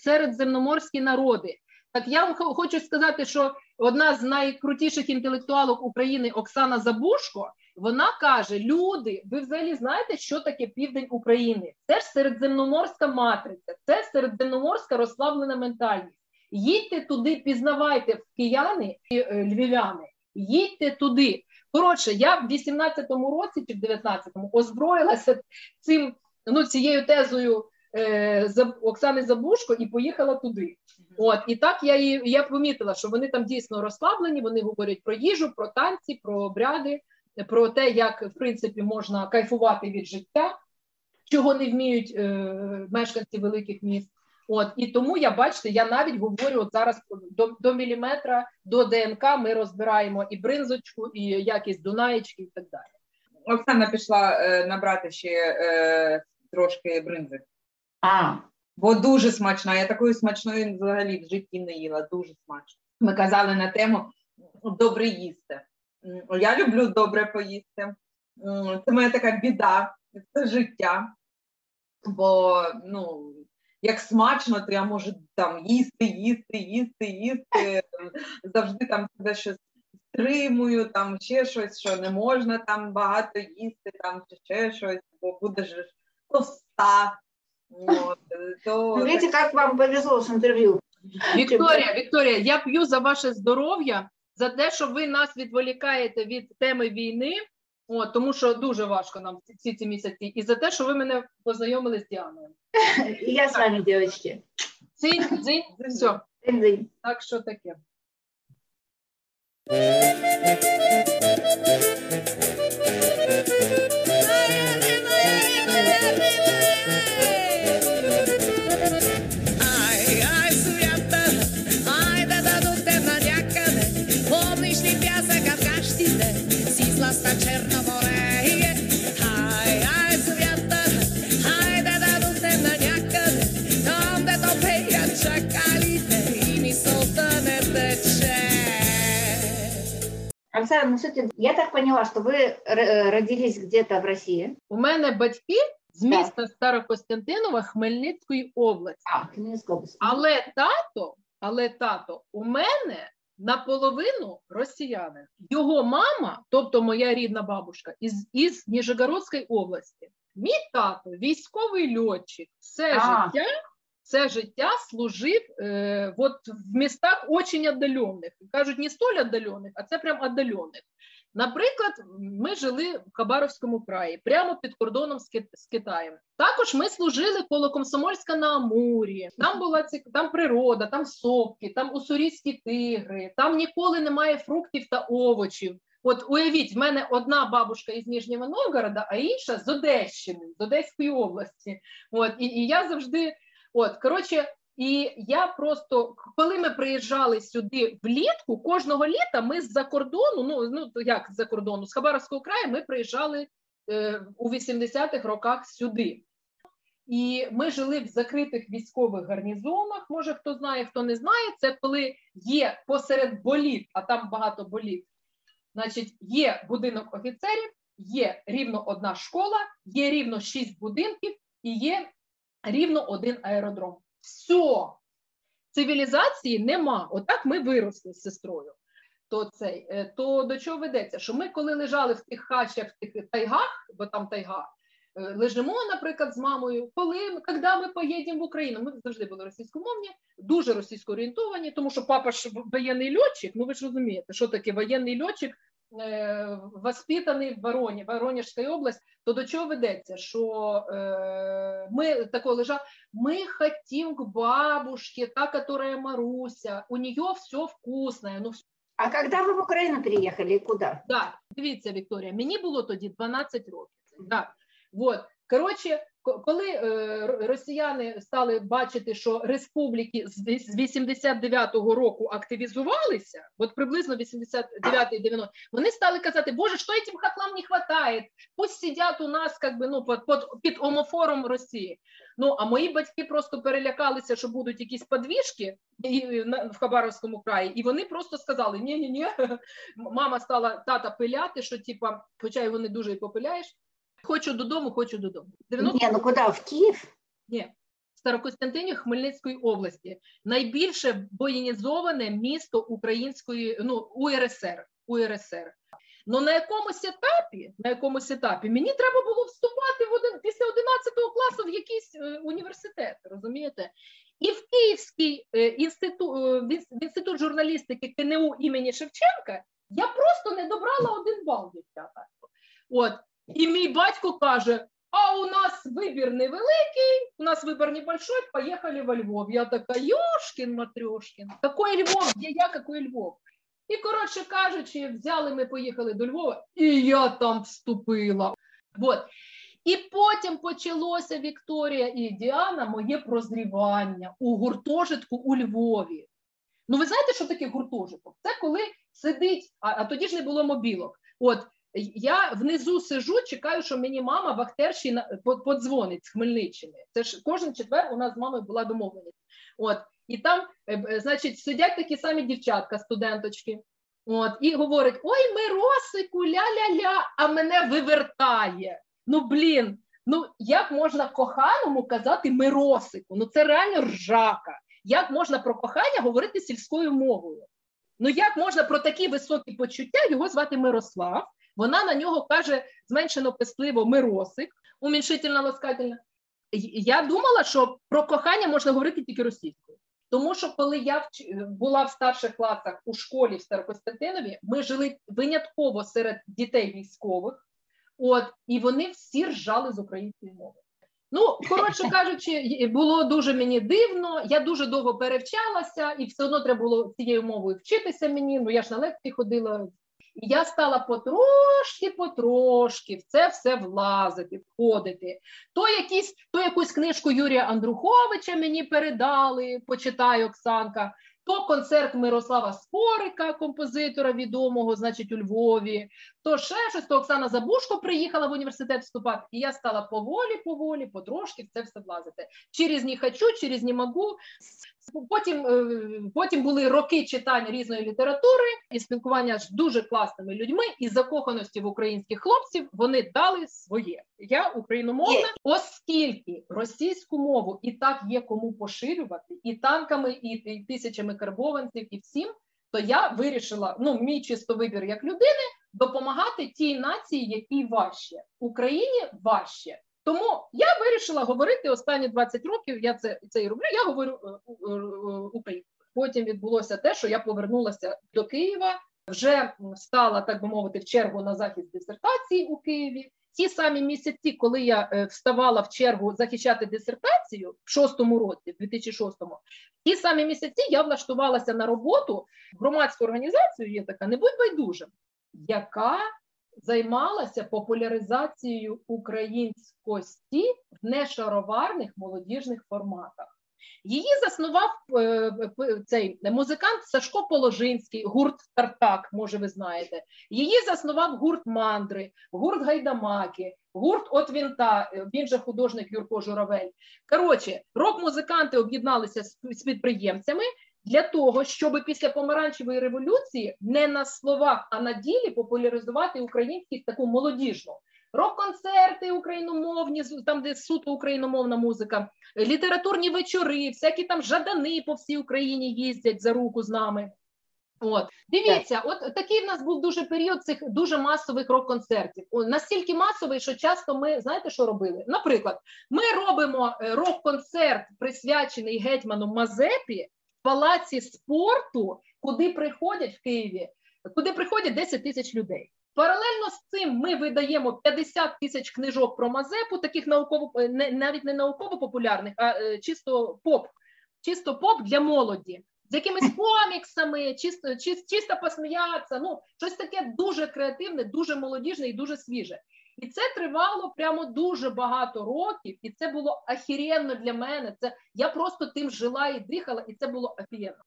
середземноморські народи. Так я вам хочу сказати, що одна з найкрутіших інтелектуалок України Оксана Забушко, вона каже: люди, ви взагалі знаєте, що таке південь України? Це ж середземноморська матриця, це середземноморська розслаблена ментальність. Їдьте туди, пізнавайте в кияни і е, львів'яни, їдьте туди. Коротше, я в 18-му році чи в 19-му озброїлася цим ну, цією тезою е, Оксани Забушко і поїхала туди. От і так я і я помітила, що вони там дійсно розслаблені. Вони говорять про їжу, про танці, про обряди, про те, як в принципі можна кайфувати від життя, чого не вміють е, мешканці великих міст. От і тому я бачите, я навіть говорю от зараз до до міліметра до ДНК. Ми розбираємо і бринзочку, і якість Дунаєчки, і так далі. Оксана пішла е, набрати ще е, трошки бринзи. А, бо дуже смачна. Я такої смачної взагалі в житті не їла. Дуже смачно. Ми казали на тему добре їсти. Я люблю добре поїсти. Це моя така біда, це життя. Бо ну, як смачно, то я можу там їсти, їсти, їсти, їсти. Завжди там себе щось стримую, там ще щось, що не можна там багато їсти, там чи ще щось, бо будеш товста. Вот, то... Как вам повезло з інтерв'ю. Вікторія, Вікторія, я п'ю за ваше здоров'я, за те, що ви нас відволікаєте від теми війни, о, тому що дуже важко нам всі ці місяці, і за те, що ви мене познайомили з Діаною. Я з вами, дівчатки. Цинь, дзинь, все. Так що таке. Оксана, ну, я так поняла, что вы э, родились где-то в России. У мене батьки з міста Старокостянтинова Хмельницької області. А, Хмельницької області. Але тато, але тато, у мене наполовину росіянин. Його мама, тобто моя рідна бабушка, із із Ніжегородської області. Мій тато військовий льотчик, все а. життя все життя служив е, от в містах очень отдалених. Кажуть, не столь отдалених, а це прям отдалених. Наприклад, ми жили в Хабаровському краї, прямо під кордоном з, Кит з Китаєм. Також ми служили коло Комсомольська на Амурі. Там була ці там природа, там сопки, там уссурійські тигри, там ніколи немає фруктів та овочів. От уявіть, в мене одна бабушка із Ніжнього Новгорода, а інша з Одещини, з Одеської області. От і, і я завжди От, коротше, і я просто, коли ми приїжджали сюди влітку, кожного літа ми з-за кордону, ну ну як з-за кордону, з Хабаровського краю, ми приїжджали е, у 80-х роках сюди. І ми жили в закритих військових гарнізонах. Може, хто знає, хто не знає, це коли є посеред боліт, а там багато боліт. Значить, є будинок офіцерів, є рівно одна школа, є рівно шість будинків і є рівно один аеродром. Все, цивілізації нема. Отак ми виросли з сестрою. То цей, е, то до чого ведеться? Що ми, коли лежали в тих хащах, в тих тайгах, бо там тайга, е, лежимо, наприклад, з мамою, коли коли ми поїдемо в Україну. Ми завжди були російськомовні, дуже російсько орієнтовані, тому що папа ж воєнний льотчик, ну ви ж розумієте, що таке воєнний льотчик Е, воспитаний в Вороні, Воронежська область, то до чого ведеться? Що е, ми такого лежа, ми хотим к бабушке, та, которая Маруся, у нее все вкусне. Ну, а коли ви в Україну переїхали і куди? Так, дивіться, Вікторія, мені було тоді 12 років. Да. Вот. Коротше, коли е, росіяни стали бачити, що республіки з 89-го року активізувалися, от приблизно 89-90, вони стали казати, Боже, що цим хатлам не вистачає, пусть сидять у нас как би, ну, під, під омофором Росії. Ну, а мої батьки просто перелякалися, що будуть якісь подвіжки в Хабаровському краї, і вони просто сказали: ні ні ні мама стала тата пиляти, що типа, хоча його не дуже і попиляєш, Хочу додому, хочу додому. 90... Ні, ну куди? В Київ? Ні. Старокостянтинів Хмельницької області найбільше воєнізоване місто української ну УРСР УРСР. Ну на якомусь етапі, на якомусь етапі мені треба було вступати в один після 11 класу в якийсь е, університет, розумієте? І в Київський е, інститут е, інститут журналістики КНУ імені Шевченка я просто не добрала один бал дівчата. От і мій батько каже: а у нас вибір невеликий, у нас вибір небольшой, поїхали во Львов. Я така, Йошкін Матрьошкін, какой Львов, де я, какой Львов. І, коротше кажучи, взяли ми, поїхали до Львова, і я там вступила. Вот. І потім почалося Вікторія і Діана, моє прозрівання у гуртожитку у Львові. Ну, ви знаєте, що таке гуртожиток? Це коли сидить, а, а тоді ж не було мобілок. От я внизу сижу, чекаю, що мені мама вахтерші подзвонить з Хмельниччини. Це ж кожен четвер у нас з мамою була домовленість. От і там, е, значить, сидять такі самі дівчатка, студенточки. От, і говорить: Ой, Миросику, ля-ля-ля, а мене вивертає. Ну, блін, ну як можна коханому казати Миросику? Ну це реально ржака. Як можна про кохання говорити сільською мовою? Ну як можна про такі високі почуття його звати Мирослав? Вона на нього каже зменшено пестливо миросик, уміншительно ласкательно. Я думала, що про кохання можна говорити тільки російською. Тому що коли я була в старших класах у школі в Старокостянтинові, ми жили винятково серед дітей військових, от і вони всі ржали з української мови. Ну, коротше кажучи, було дуже мені дивно. Я дуже довго перевчалася, і все одно треба було цією мовою вчитися мені. Ну я ж на лекції ходила і я стала потрошки-потрошки в це все влазити, входити. То якісь, то якусь книжку Юрія Андруховича мені передали, почитає Оксанка то концерт Мирослава Скорика, композитора відомого, значить, у Львові, то ще щось, то Оксана Забушко приїхала в університет вступати, і я стала поволі, поволі, потрошки в це все влазити. Через не хочу, через не можу. Потім е, потім були роки читання різної літератури і спілкування з дуже класними людьми і закоханості в українських хлопців вони дали своє. Я україномовна, оскільки російську мову і так є кому поширювати, і танками, і, і тисячами карбованців, і всім, то я вирішила, ну мій чисто вибір як людини, допомагати тій нації, якій важче Україні важче. Тому я вирішила говорити останні 20 років. Я це це і роблю. Я говорю е, е, е, українською. Потім відбулося те, що я повернулася до Києва, вже стала так би мовити в чергу на захист дисертації у Києві. Ті самі місяці, коли я вставала в чергу захищати дисертацію в шостому році, в 2006-му, ті самі місяці я влаштувалася на роботу в громадську організацію. Є така не будь байдужим, яка займалася популяризацією українськості в нешароварних молодіжних форматах. Її заснував е, цей музикант Сашко Положинський, гурт Тартак, може, ви знаєте. Її заснував гурт Мандри, гурт Гайдамаки, гурт От Вінта, е, він же художник Юрко Журавель. Коротше, рок-музиканти об'єдналися з підприємцями для того, щоб після помаранчевої революції не на словах, а на ділі популяризувати українськість таку молодіжну. Рок-концерти україномовні, там де суто україномовна музика, літературні вечори, всякі там жадани по всій Україні їздять за руку з нами. От дивіться, от такий в нас був дуже період цих дуже масових рок-концертів. Настільки масовий, що часто ми знаєте, що робили? Наприклад, ми робимо е, рок-концерт, присвячений гетьману Мазепі, палаці спорту, куди приходять в Києві, куди приходять 10 тисяч людей. Паралельно з цим ми видаємо 50 тисяч книжок про Мазепу, таких науково не навіть не науково-популярних, а е, чисто поп, чисто поп для молоді, з якимись коміксами, чисто чисто, чисто посміятися. Ну щось таке дуже креативне, дуже молодіжне і дуже свіже. І це тривало прямо дуже багато років, і це було ахіренно для мене. Це я просто тим жила і дихала, і це було ахіренно.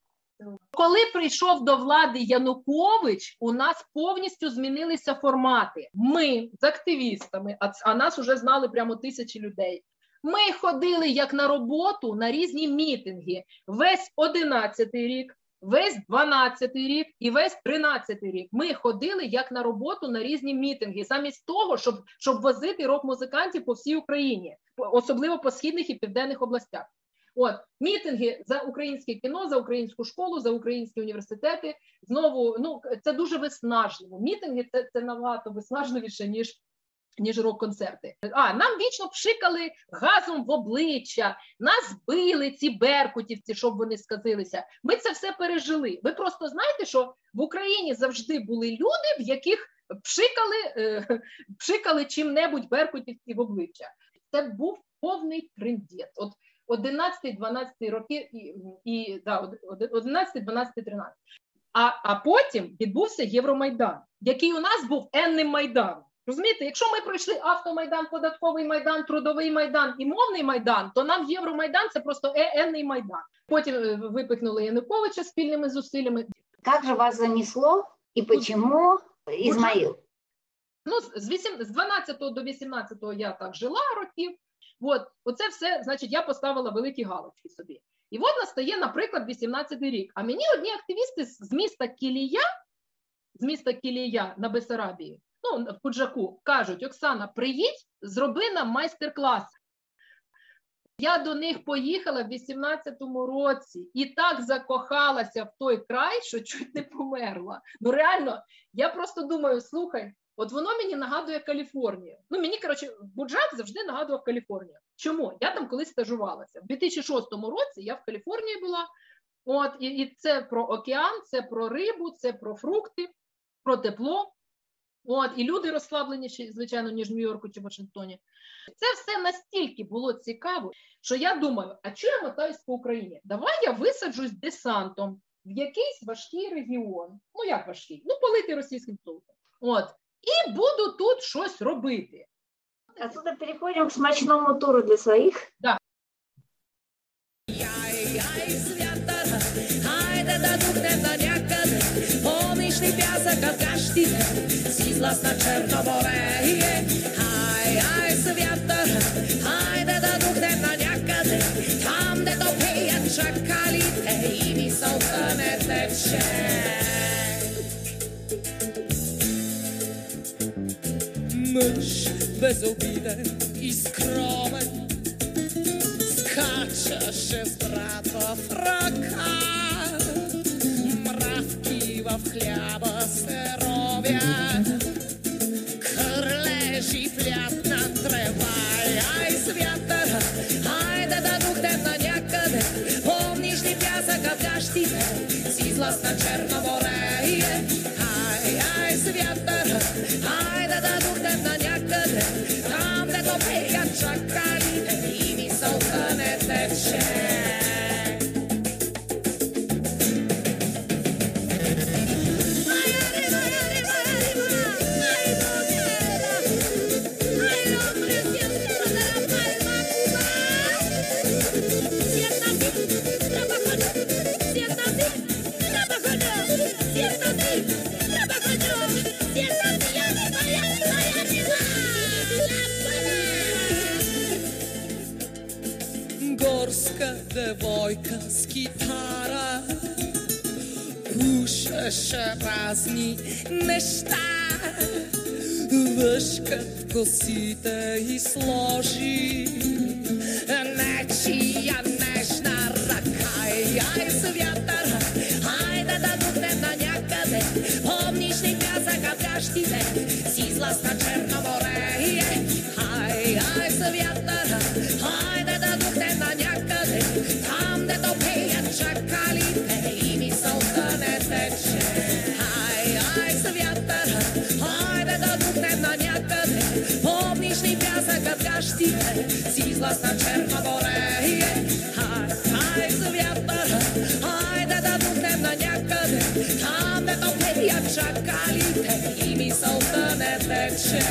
Коли прийшов до влади Янукович, у нас повністю змінилися формати. Ми з активістами, а, а нас вже знали прямо тисячі людей. Ми ходили як на роботу на різні мітинги. Весь 11-й рік, весь 12-й рік і весь 13-й рік. Ми ходили як на роботу на різні мітинги, замість того, щоб щоб возити рок-музикантів по всій Україні, особливо по східних і південних областях. От мітинги за українське кіно, за українську школу, за українські університети. Знову ну це дуже виснажливо. Мітинги це це набагато виснажливіше ніж ніж рок-концерти. А нам вічно пшикали газом в обличчя, нас били ці беркутівці, щоб вони сказилися. Ми це все пережили. Ви просто знаєте, що в Україні завжди були люди, в яких пшикали е, пшикали чим-небудь беркутівці в обличчя. Це був повний трендєт. От 11-12 роки і і да, 11, 12, 13. А а потім відбувся Євромайдан, який у нас був енним майданом. Розумієте, якщо ми пройшли автомайдан, податковий майдан, трудовий майдан і мовний майдан, то нам Євромайдан це просто енний майдан. Потім е, випихнули Януковича спільними зусиллями. Як же вас занесло і чому Ізмаїл? Ну, з 8, з 12 до 18 я так жила років. От, оце все, значить, я поставила великі галочки собі. І от настає, наприклад, 18-й рік. А мені одні активісти з міста Кілія, з міста Кілія на Бесарабії, ну, в Куджаку, кажуть: Оксана, приїдь, зроби нам майстер-клас. Я до них поїхала в 18-му році і так закохалася в той край, що чуть не померла. Ну реально, я просто думаю: слухай, От воно мені нагадує Каліфорнію. Ну мені коротше, Буджак завжди нагадував Каліфорнію. Чому? Я там колись стажувалася. В 2006 році я в Каліфорнії була. От і, і це про океан, це про рибу, це про фрукти, про тепло. От, і люди розслаблені, звичайно, ніж в Нью-Йорку чи Вашингтоні. Це все настільки було цікаво, що я думаю, а чого я мотаюсь по Україні? Давай я висаджусь десантом в якийсь важкий регіон. Ну як важкий? Ну, политий російським солдатом. От і буду тут щось робити. А тут переходимо к смачному туру для своїх. Да. Помічний п'ясок кашті, излъсна черноморе. Е. Хай, хай, с вятър, хайде да духнем на някъде, там дето пеят чакалите и мисълта не тече. Мъж безобиден и скромен скачаше с брата в ръка. Мравки в хляба се ровят. С излаз Пушеше разни неща. Въшка косите и сложи. Нечия віє, зізласна черна болеє, хай, хай зв'ятар, хайде да духнем на някъде, там де то не тече.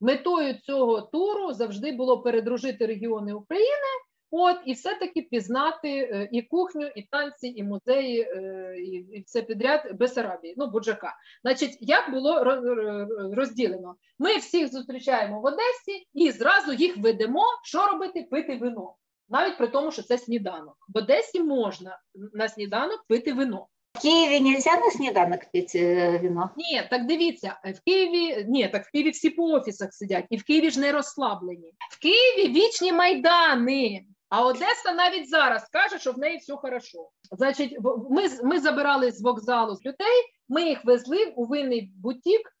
Метою цього туру завжди було передружити регіони України От і все-таки пізнати е, і кухню, і танці, і музеї, е, і і все підряд Бесарабії, ну Буджака. Значить, як було розділено? Ми всіх зустрічаємо в Одесі і зразу їх ведемо. Що робити? Пити вино, навіть при тому, що це сніданок. В Одесі можна на сніданок пити вино. В Києві нельзя на сніданок пити вино? Ні, так дивіться, в Києві ні, так в Києві всі по офісах сидять, і в Києві ж не розслаблені. В Києві вічні майдани. А Одеса навіть зараз каже, що в неї все хорошо. Значить, ми ми забирали з вокзалу людей, ми їх везли у винний бутік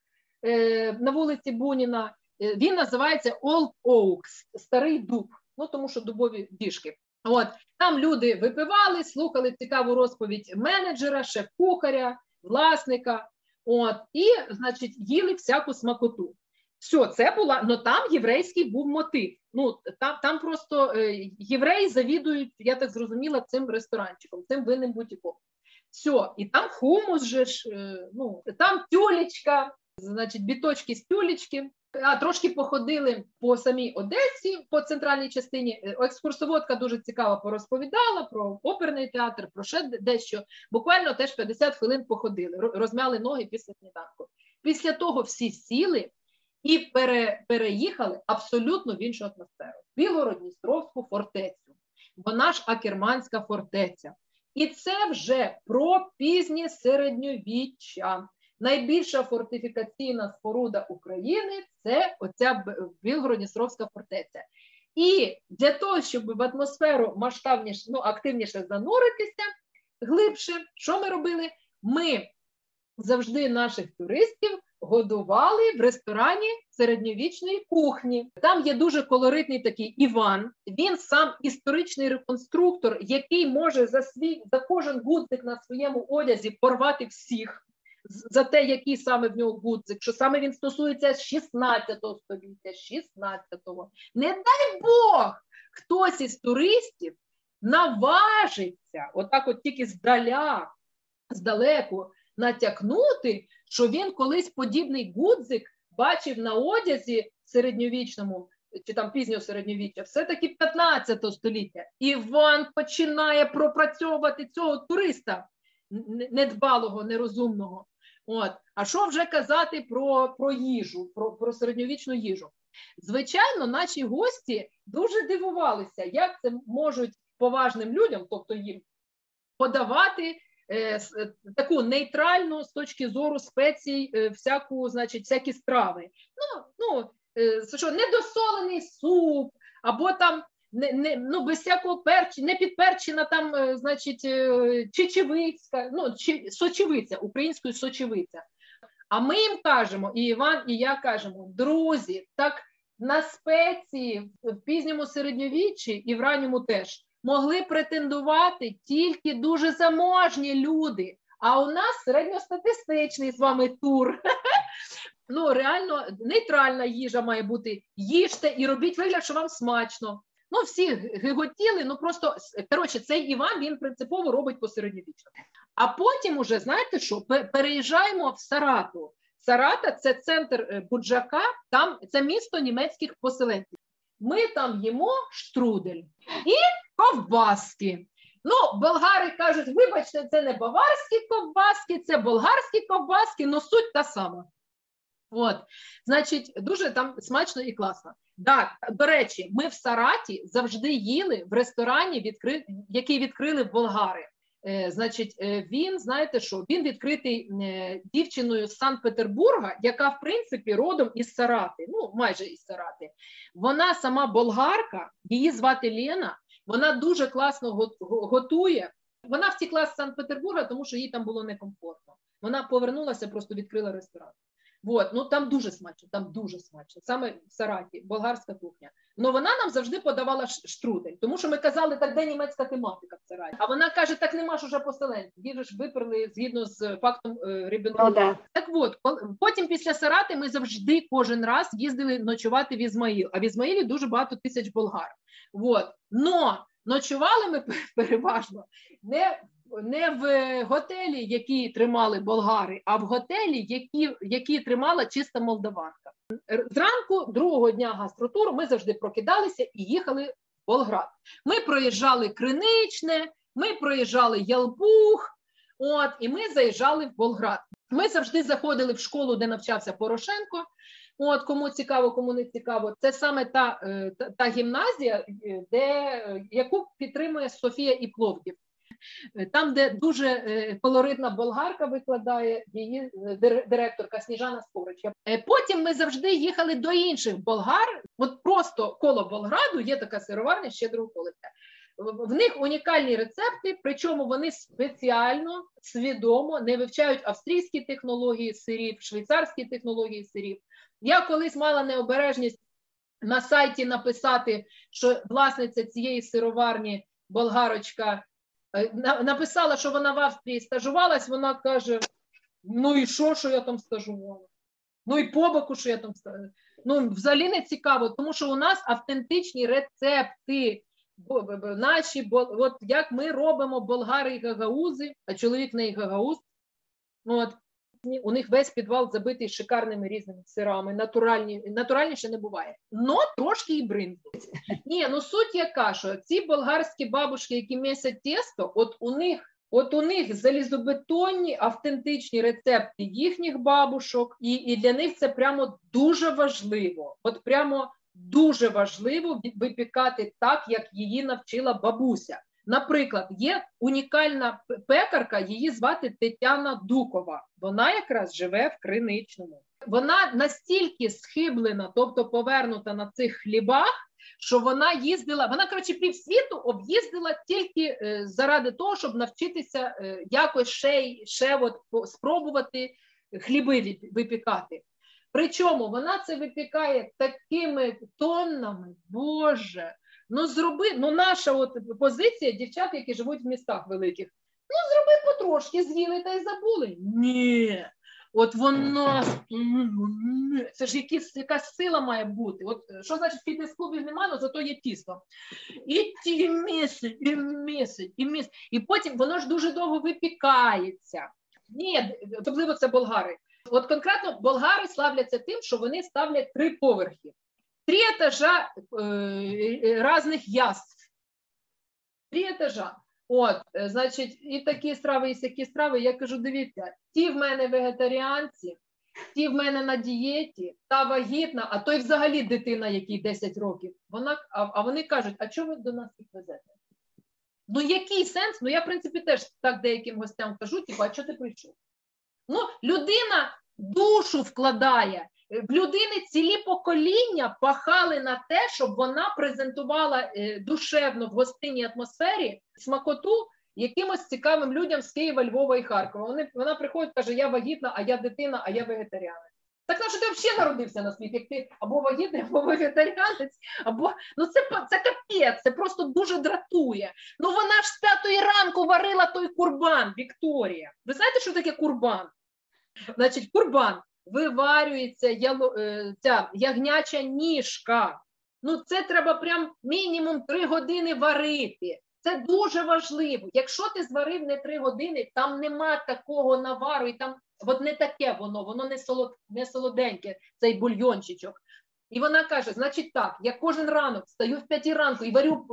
е, на вулиці Буніна. Е, він називається Old Oaks, старий дуб. Ну тому що дубові діжки. От там люди випивали, слухали цікаву розповідь менеджера, шеф-кухаря, власника. От і, значить, їли всяку смакоту. Все, це була, ну там єврейський був мотив. Ну там там просто е, євреї завідують, я так зрозуміла, цим ресторанчиком, цим винним бутіком. Все, і там хумус же ж, е, ну там тюлечка, значить, біточки з тюлечки. А трошки походили по самій Одесі, по центральній частині. Е, екскурсоводка дуже цікаво порозповідала про оперний театр, про ще дещо. Буквально теж 50 хвилин походили, розмяли ноги після сніданку. Після того всі сіли і пере, переїхали абсолютно в іншу атмосферу. Білгородністровську фортецю. Вона ж Акерманська фортеця. І це вже про пізнє середньовіччя. Найбільша фортифікаційна споруда України це оця Білгородністровська фортеця. І для того, щоб в атмосферу масштабніше, ну, активніше зануритися глибше, що ми робили? Ми завжди наших туристів годували в ресторані середньовічної кухні. Там є дуже колоритний такий Іван. Він сам історичний реконструктор, який може за свій за кожен гудзик на своєму одязі порвати всіх. За те, який саме в нього гудзик, що саме він стосується 16 століття, 16-го. Не дай Бог, хтось із туристів наважиться, отак, от тільки здаля, здалеку, натякнути, що він колись подібний гудзик бачив на одязі середньовічному чи там пізнього середньовіччя, все-таки 15 століття. Іван починає пропрацьовувати цього туриста недбалого, нерозумного. От. А що вже казати про про їжу, про, про середньовічну їжу? Звичайно, наші гості дуже дивувалися, як це можуть поважним людям, тобто їм, подавати таку нейтральну з точки зору спецій, е, всяку, значить, всякі страви. Ну, ну, що недосолений суп, або там не, не, ну, без всякого перчі, не підперчена там, значить, чечевицька, ну, чи, сочевиця, українською сочевиця. А ми їм кажемо, і Іван, і я кажемо, друзі, так на спеції в пізньому середньовіччі і в ранньому теж могли претендувати тільки дуже заможні люди. А у нас середньостатистичний з вами тур. Ну, реально нейтральна їжа має бути. Їжте і робіть вигляд, що вам смачно. Ну, всі гиготіли, ну просто коротше, цей Іван він принципово робить посередньовічно. А потім, уже, знаєте що, переїжджаємо в Сарату. Сарата це центр е, Буджака, там це місто німецьких поселенців. Ми там їмо штрудель і ковбаски. Ну, болгари кажуть, вибачте, це не баварські ковбаски, це болгарські ковбаски, але суть та сама. От, значить, дуже там смачно і класно. Так, до речі, ми в Сараті завжди їли в ресторані, який відкрили болгари. Е, Значить, е, він знаєте, що він відкритий е, дівчиною з Санкт-Петербурга, яка в принципі родом із Сарати, ну майже із Сарати. Вона сама болгарка, її звати Лена. Вона дуже класно готує. Вона втекла з Санкт-Петербурга, тому що їй там було некомфортно. Вона повернулася, просто відкрила ресторан. Вот, ну там дуже смачно, там дуже смачно. Саме в Сараті, болгарська кухня. Ну вона нам завжди подавала штрудель, тому що ми казали, так де німецька тематика в Сараті. А вона каже: так нема ж уже поселенців. Їх ж виперли згідно з фактом е, Ріббентропа. Ну, да. Так от, потім після Сарати ми завжди кожен раз їздили ночувати в Ізмаїл. А в Ізмаїлі дуже багато тисяч болгар. От. Но ночували ми переважно не не в готелі, які тримали болгари, а в готелі, які які тримала чиста молдаванка. Зранку другого дня гастротуру ми завжди прокидалися і їхали в Болград. Ми проїжджали Криничне, ми проїжджали Ялбух, от, і ми заїжджали в Болград. Ми завжди заходили в школу, де навчався Порошенко. От кому цікаво, кому не цікаво, це саме та е, та, та гімназія, е, де яку підтримує Софія і Пловдів. Там, де дуже е, колоритна болгарка викладає її директорка Сніжана Скорича. Потім ми завжди їхали до інших болгар. От просто коло Болграду є така сироварня щедрого колиця. В них унікальні рецепти, причому вони спеціально свідомо не вивчають австрійські технології сирів, швейцарські технології сирів. Я колись мала необережність на сайті написати, що власниця цієї сироварні болгарочка е, написала, що вона в Австрії стажувалась. Вона каже: Ну і що, що я там стажувала? Ну і по боку, що я там стажувала. Ну, взагалі не цікаво, тому що у нас автентичні рецепти. Наші, от як ми робимо болгари і гагаузи, а чоловік не гагауз, от, у них весь підвал забитий шикарними різними сирами. Натуральні, натуральніше не буває. Но трошки і бринзу. Ні, ну суть яка, що ці болгарські бабушки, які місять тесто, от у них. От у них залізобетонні автентичні рецепти їхніх бабушок, і і для них це прямо дуже важливо. От прямо дуже важливо випікати так, як її навчила бабуся. Наприклад, є унікальна пекарка, її звати Тетяна Дукова. Вона якраз живе в Криничному. Вона настільки схиблена, тобто повернута на цих хлібах. Що вона їздила, вона коротше півсвіту об'їздила тільки е, заради того, щоб навчитися е, якось ще ще от спробувати хліби випікати. Причому вона це випікає такими тоннами, Боже, Ну, зроби, ну наша от позиція дівчат, які живуть в містах великих. Ну, зроби потрошки, з'їли та й забули. Ні. От воно це ж якісь, якась сила має бути. От що значить фітнес-клубів немає, але зато є тісто. І ті місяць, і місяць, і місяць. І потім воно ж дуже довго випікається. Ні, особливо це болгари. От конкретно болгари славляться тим, що вони ставлять три поверхи три етажа э, різних яств. Три етажа. От, э, значить, і такі страви, і такі страви. Я кажу: дивіться, ті в мене вегетаріанці, ті в мене на дієті, та вагітна, а той взагалі дитина, якій 10 років. Вона, А а вони кажуть, а чого ви до нас їх везете? Ну, який сенс? Ну, я, в принципі, теж так деяким гостям кажу, типу, а чого ти прийшов? Ну, людина душу вкладає. В людини цілі покоління пахали на те, щоб вона презентувала е, душевно в гостинній атмосфері смакоту якимось цікавим людям з Києва, Львова і Харкова. Вони, Вона приходить, каже, я вагітна, а я дитина, а я вегетаріанець. Так на що ти взагалі народився на світ, як ти або вагітний, або вегетаріанець, або ну це це капець, це просто дуже дратує. Ну вона ж з п'ятої ранку варила той курбан, Вікторія. Ви знаєте, що таке курбан? Значить, курбан виварюється е, ця ягняча ніжка. Ну, це треба прям мінімум три години варити. Це дуже важливо. Якщо ти зварив не три години, там нема такого навару, і там от не таке воно, воно не солод, не солоденьке, цей бульйончичок. І вона каже: значить так, я кожен ранок встаю в п'ятій ранку і варю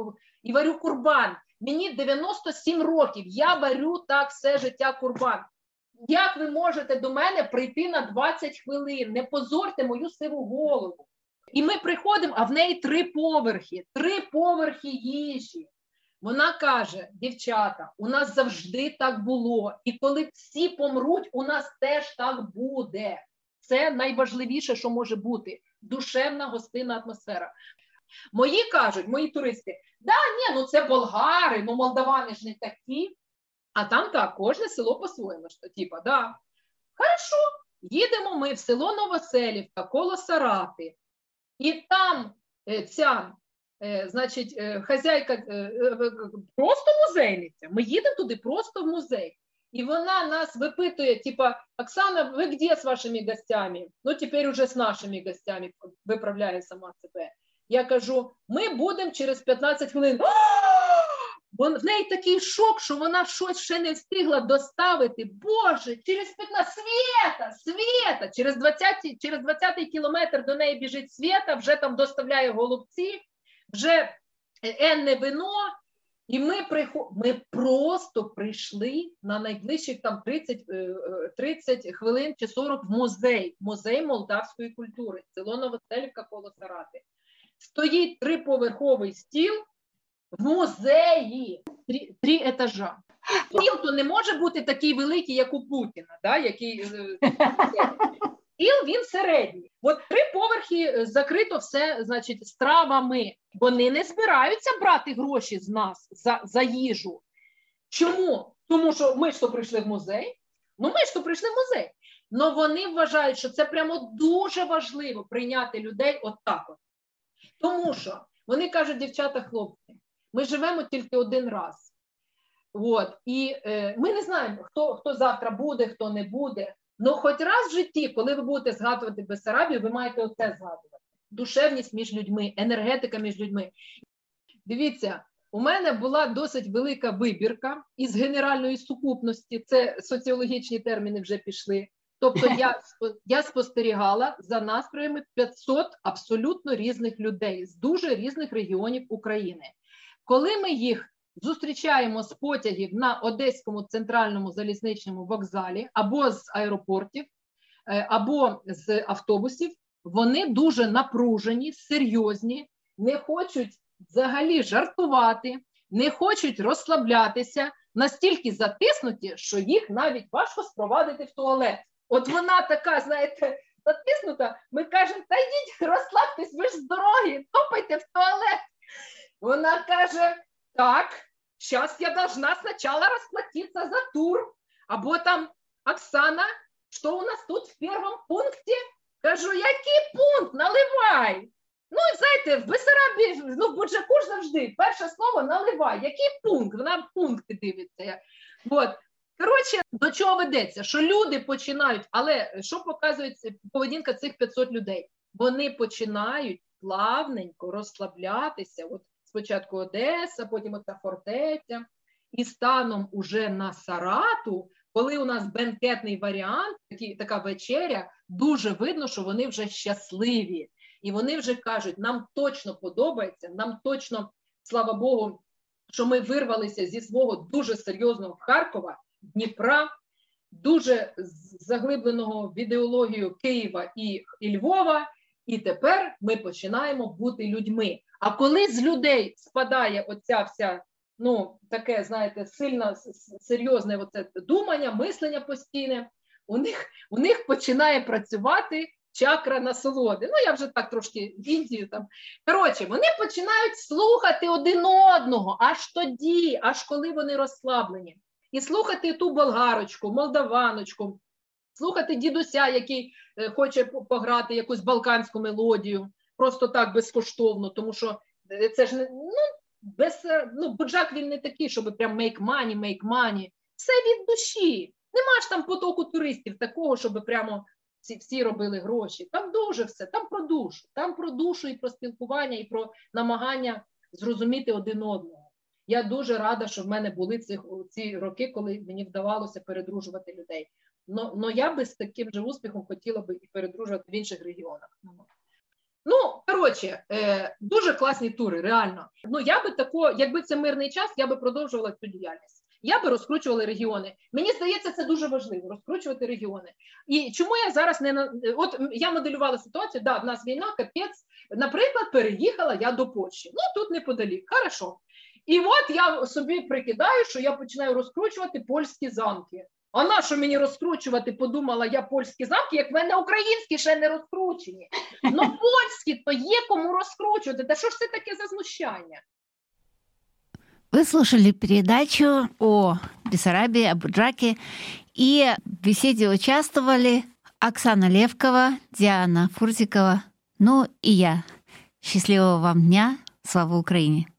і варю курбан. Мені 97 років, я варю так все життя курбан. Як ви можете до мене прийти на 20 хвилин? Не позорте мою сиву голову. І ми приходимо, а в неї три поверхи, три поверхи їжі. Вона каже: дівчата, у нас завжди так було. І коли всі помруть, у нас теж так буде. Це найважливіше, що може бути душевна гостинна атмосфера. Мої кажуть, мої туристи, да, ні, ну це болгари, ну молдавани ж не такі. А там так, кожне село по-своєму. що Типа, да. Хорошо, їдемо ми в село Новоселівка, коло Сарати, і там е, ця, е, значить, е, хазяйка просто музейниця. Ми їдемо туди просто в музей. І вона нас випитує, типа, Оксана, ви де з вашими гостями? Ну, тепер уже з нашими гостями виправляє сама себе. Я кажу: ми будемо через 15 хвилин. Бо в неї такий шок, що вона щось ще не встигла доставити. Боже, через 15 світа, світа, через 20 через 20 кілометр до неї біжить світа, вже там доставляє голубці, вже енне вино. І ми приход... ми просто прийшли на найближчих там 30 30 е, хвилин чи 40 в музей, музей молдавської культури, село Новоселівка коло Сарати. Стоїть триповерховий стіл в музеї три, три етажа. Стіл то не може бути такий великий, як у Путіна, да, який е, Іл він середній. От три поверхи е, закрито все, значить, стравами. Вони не збираються брати гроші з нас за за їжу. Чому? Тому що ми ж то прийшли в музей. Ну, ми ж то прийшли в музей. Але вони вважають, що це прямо дуже важливо прийняти людей отак. От Тому що вони кажуть, дівчата, хлопці, ми живемо тільки один раз. От, І е, ми не знаємо, хто хто завтра буде, хто не буде. Ну, хоч раз в житті, коли ви будете згадувати Бесарабію, ви маєте оце згадувати: душевність між людьми, енергетика між людьми. Дивіться, у мене була досить велика вибірка із генеральної сукупності. Це соціологічні терміни вже пішли. Тобто, я я спостерігала за настроями 500 абсолютно різних людей з дуже різних регіонів України. Коли ми їх зустрічаємо з потягів на Одеському центральному залізничному вокзалі або з аеропортів, е, або з автобусів, вони дуже напружені, серйозні, не хочуть взагалі жартувати, не хочуть розслаблятися, настільки затиснуті, що їх навіть важко спровадити в туалет. От вона така, знаєте, затиснута. Ми кажемо, та йдіть, розслабтесь, ви ж з дороги, топайте в туалет. Вона каже: так, сейчас я должна сначала расплатиться за тур. Або там, Оксана, що у нас тут в першому пункті? Кажу, який пункт? Наливай. Ну, знаєте, в Бесарабі, ну, в Буджаку завжди перше слово наливай. Який пункт? Вона пункти дивиться. От. Коротше, до чого ведеться? Що люди починають, але що показує поведінка цих 500 людей? Вони починають плавненько розслаблятися. От спочатку Одеса, потім оця фортеця. І станом уже на Сарату, коли у нас бенкетний варіант, такі, така вечеря, дуже видно, що вони вже щасливі. І вони вже кажуть, нам точно подобається, нам точно, слава Богу, що ми вирвалися зі свого дуже серйозного Харкова, Дніпра, дуже заглибленого в ідеологію Києва і, і Львова. І тепер ми починаємо бути людьми. А коли з людей спадає оця вся, ну, таке, знаєте, сильно серйозне оце думання, мислення постійне, у них у них починає працювати чакра насолоди. Ну, я вже так трошки в Індію там. Коротше, вони починають слухати один одного аж тоді, аж коли вони розслаблені. І слухати ту болгарочку, молдаваночку, слухати дідуся, який е, хоче пограти якусь балканську мелодію просто так безкоштовно, тому що е, це ж не ну, без е, ну, Буджак він не такий, щоб прям make money, make money. Все від душі. Нема ж там потоку туристів такого, щоб прямо всі, всі робили гроші. Там дуже все, там про душу, там про душу і про спілкування, і про намагання зрозуміти один одного. Я дуже рада, що в мене були ці, ці роки, коли мені вдавалося передружувати людей. Но, но я би з таким же успіхом хотіла би і передружувати в інших регіонах. Ну, коротше, е, дуже класні тури, реально. Ну, я би тако, якби це мирний час, я би продовжувала цю діяльність. Я би розкручувала регіони. Мені здається, це дуже важливо розкручувати регіони. І чому я зараз не от я моделювала ситуацію? Да, в нас війна, капець. Наприклад, переїхала я до Польщі. Ну тут неподалік, хорошо. І от я собі прикидаю, що я починаю розкручувати польські замки. А на що мені розкручувати? Подумала я польські замки, як в мене українські ще не розкручені. Ну польські то є кому розкручувати. Та що ж це таке за знущання? Вы слушали передачу о Бессарабии, о Буджаке, и в беседе участвовали Оксана Левкова, Диана Фурзикова, ну и я. Счастливого вам дня! Слава Украине!